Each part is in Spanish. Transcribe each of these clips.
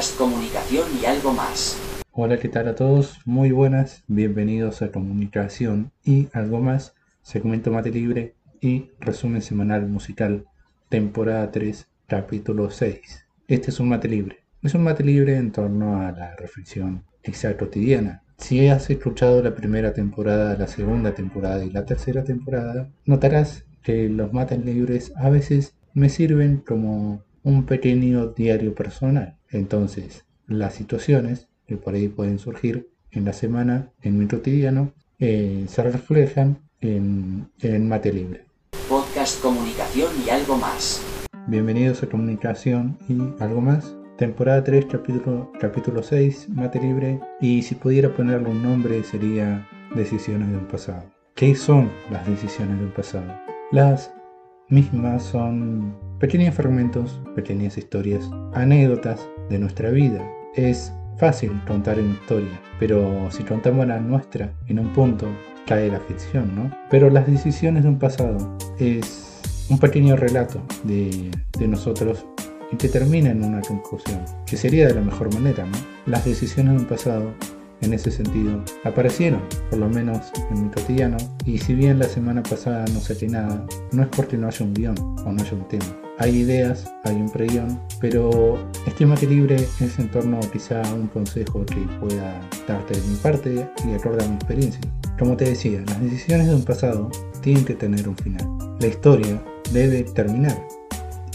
Comunicación y algo más. Hola, ¿qué tal a todos? Muy buenas, bienvenidos a Comunicación y algo más, segmento mate libre y resumen semanal musical, temporada 3, capítulo 6. Este es un mate libre. Es un mate libre en torno a la reflexión quizá cotidiana. Si has escuchado la primera temporada, la segunda temporada y la tercera temporada, notarás que los mates libres a veces me sirven como un pequeño diario personal. Entonces, las situaciones que por ahí pueden surgir en la semana, en mi cotidiano, eh, se reflejan en, en Mate Libre. Podcast Comunicación y algo más. Bienvenidos a Comunicación y algo más. Temporada 3, capítulo, capítulo 6, Mate Libre. Y si pudiera ponerle un nombre sería Decisiones del pasado. ¿Qué son las decisiones del pasado? Las mismas son pequeños fragmentos, pequeñas historias, anécdotas de nuestra vida. Es fácil contar una historia, pero si contamos la nuestra en un punto, cae la ficción, ¿no? Pero las decisiones de un pasado es un pequeño relato de, de nosotros y que termina en una conclusión, que sería de la mejor manera, ¿no? Las decisiones de un pasado en ese sentido aparecieron, por lo menos en mi cotidiano, y si bien la semana pasada no saqué nada, no es porque no haya un guion o no haya un tema. Hay ideas, hay un preguión, pero estima que libre es en torno quizá un consejo que pueda darte de mi parte y acorde a mi experiencia. Como te decía, las decisiones de un pasado tienen que tener un final. La historia debe terminar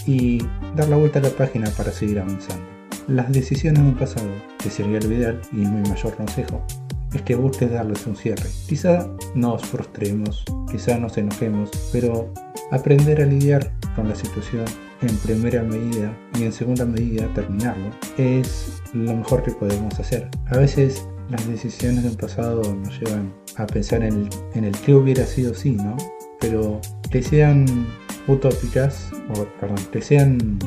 y dar la vuelta a la página para seguir avanzando. Las decisiones de un pasado, que sería lo ideal y mi mayor consejo, es que busques darles un cierre. Quizá nos frustremos, quizá nos enojemos, pero aprender a lidiar con la situación en primera medida y en segunda medida terminarlo es lo mejor que podemos hacer. A veces las decisiones de un pasado nos llevan a pensar en el, el que hubiera sido si, ¿no? Pero que sean utópicas, o perdón, que sean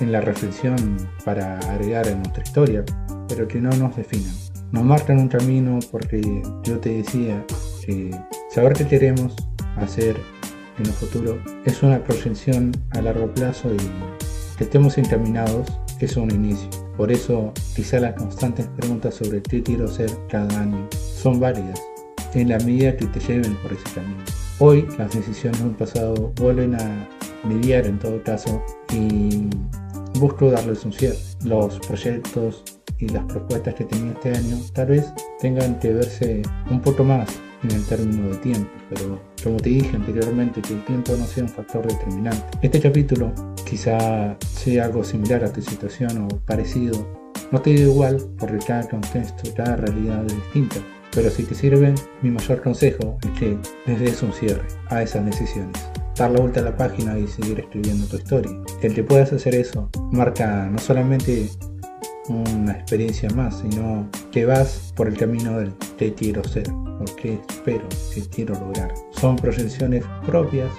en la reflexión para agregar en nuestra historia, pero que no nos definan. Nos marcan un camino porque yo te decía que saber qué queremos hacer en el futuro es una proyección a largo plazo y que estemos encaminados es un inicio. Por eso quizá las constantes preguntas sobre qué quiero ser cada año son válidas en la medida que te lleven por ese camino. Hoy las decisiones del pasado vuelven a lidiar en todo caso y busco darles un cierre. Los proyectos y las propuestas que tenía este año tal vez tengan que verse un poco más en el término de tiempo, pero como te dije anteriormente que el tiempo no sea un factor determinante. Este capítulo quizá sea algo similar a tu situación o parecido. No te digo igual porque cada contexto, cada realidad es distinta, pero si te sirve, mi mayor consejo es que les des un cierre a esas decisiones dar la vuelta a la página y seguir escribiendo tu historia. Que puedas hacer eso marca no solamente una experiencia más, sino que vas por el camino del que quiero ser o que espero, que quiero lograr. Son proyecciones propias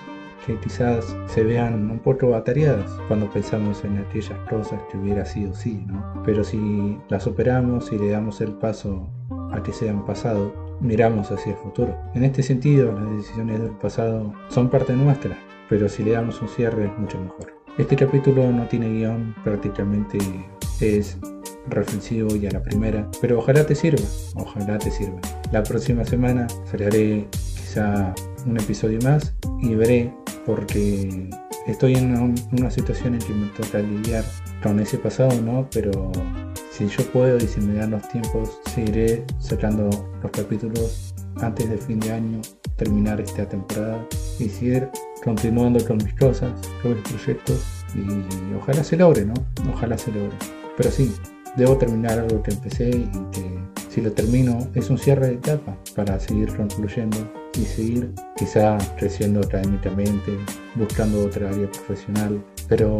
que quizás se vean un poco atareadas cuando pensamos en aquellas cosas que hubiera sido sí, ¿no? Pero si las superamos y le damos el paso a que sean pasado, miramos hacia el futuro. En este sentido, las decisiones del pasado son parte nuestra, pero si le damos un cierre es mucho mejor. Este capítulo no tiene guion, prácticamente es reflexivo y a la primera, pero ojalá te sirva, ojalá te sirva. La próxima semana sacaré quizá un episodio más y veré porque estoy en una, situación en que me toca lidiar con ese pasado, ¿no? Pero si yo puedo y si me dan los tiempos, seguiré sacando los capítulos antes del fin de año, terminar esta temporada y seguir continuando con mis cosas, con mis proyectos y ojalá se logre, ¿no? Ojalá se logre. Pero sí, debo terminar algo que empecé y que si lo termino es un cierre de etapa para seguir concluyendo y seguir quizá creciendo académicamente, buscando otra área profesional, pero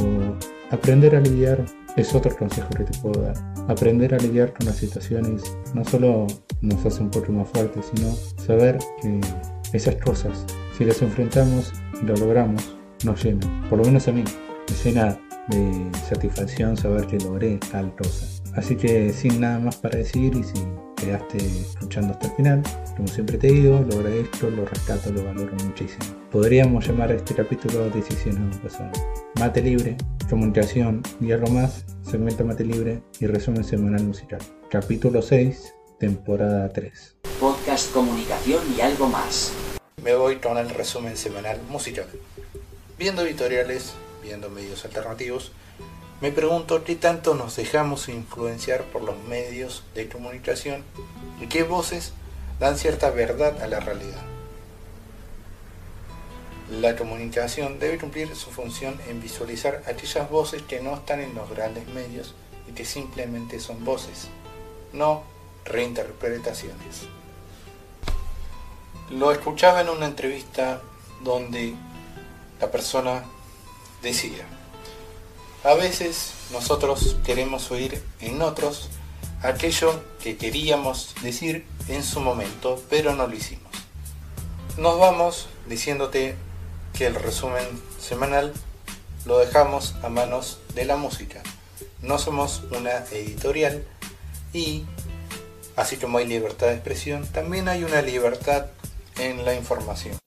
aprender a lidiar es otro consejo que te puedo dar. Aprender a lidiar con las situaciones no solo nos hace un poco más fuertes, sino saber que esas cosas, si las enfrentamos y lo logramos, nos llenan. Por lo menos a mí, me llena de satisfacción saber que logré tal cosa. Así que sin nada más para decir y si quedaste escuchando hasta el final, como siempre te digo, lo agradezco, lo rescato, lo valoro muchísimo. Podríamos llamar a este capítulo Decisiones del pasado. Mate libre, comunicación y algo más, segmento mate libre y resumen semanal musical. Capítulo 6, temporada 3. Podcast comunicación y algo más. Me voy con el resumen semanal musical. Viendo editoriales, viendo medios alternativos, me pregunto qué tanto nos dejamos influenciar por los medios de comunicación y qué voces dan cierta verdad a la realidad. La comunicación debe cumplir su función en visualizar aquellas voces que no están en los grandes medios y que simplemente son voces, no reinterpretaciones. Lo escuchaba en una entrevista donde la persona decía, a veces nosotros queremos oír en otros aquello que queríamos decir en su momento, pero no lo hicimos. Nos vamos diciéndote que el resumen semanal lo dejamos a manos de la música. No somos una editorial y, así como hay libertad de expresión, también hay una libertad en la información.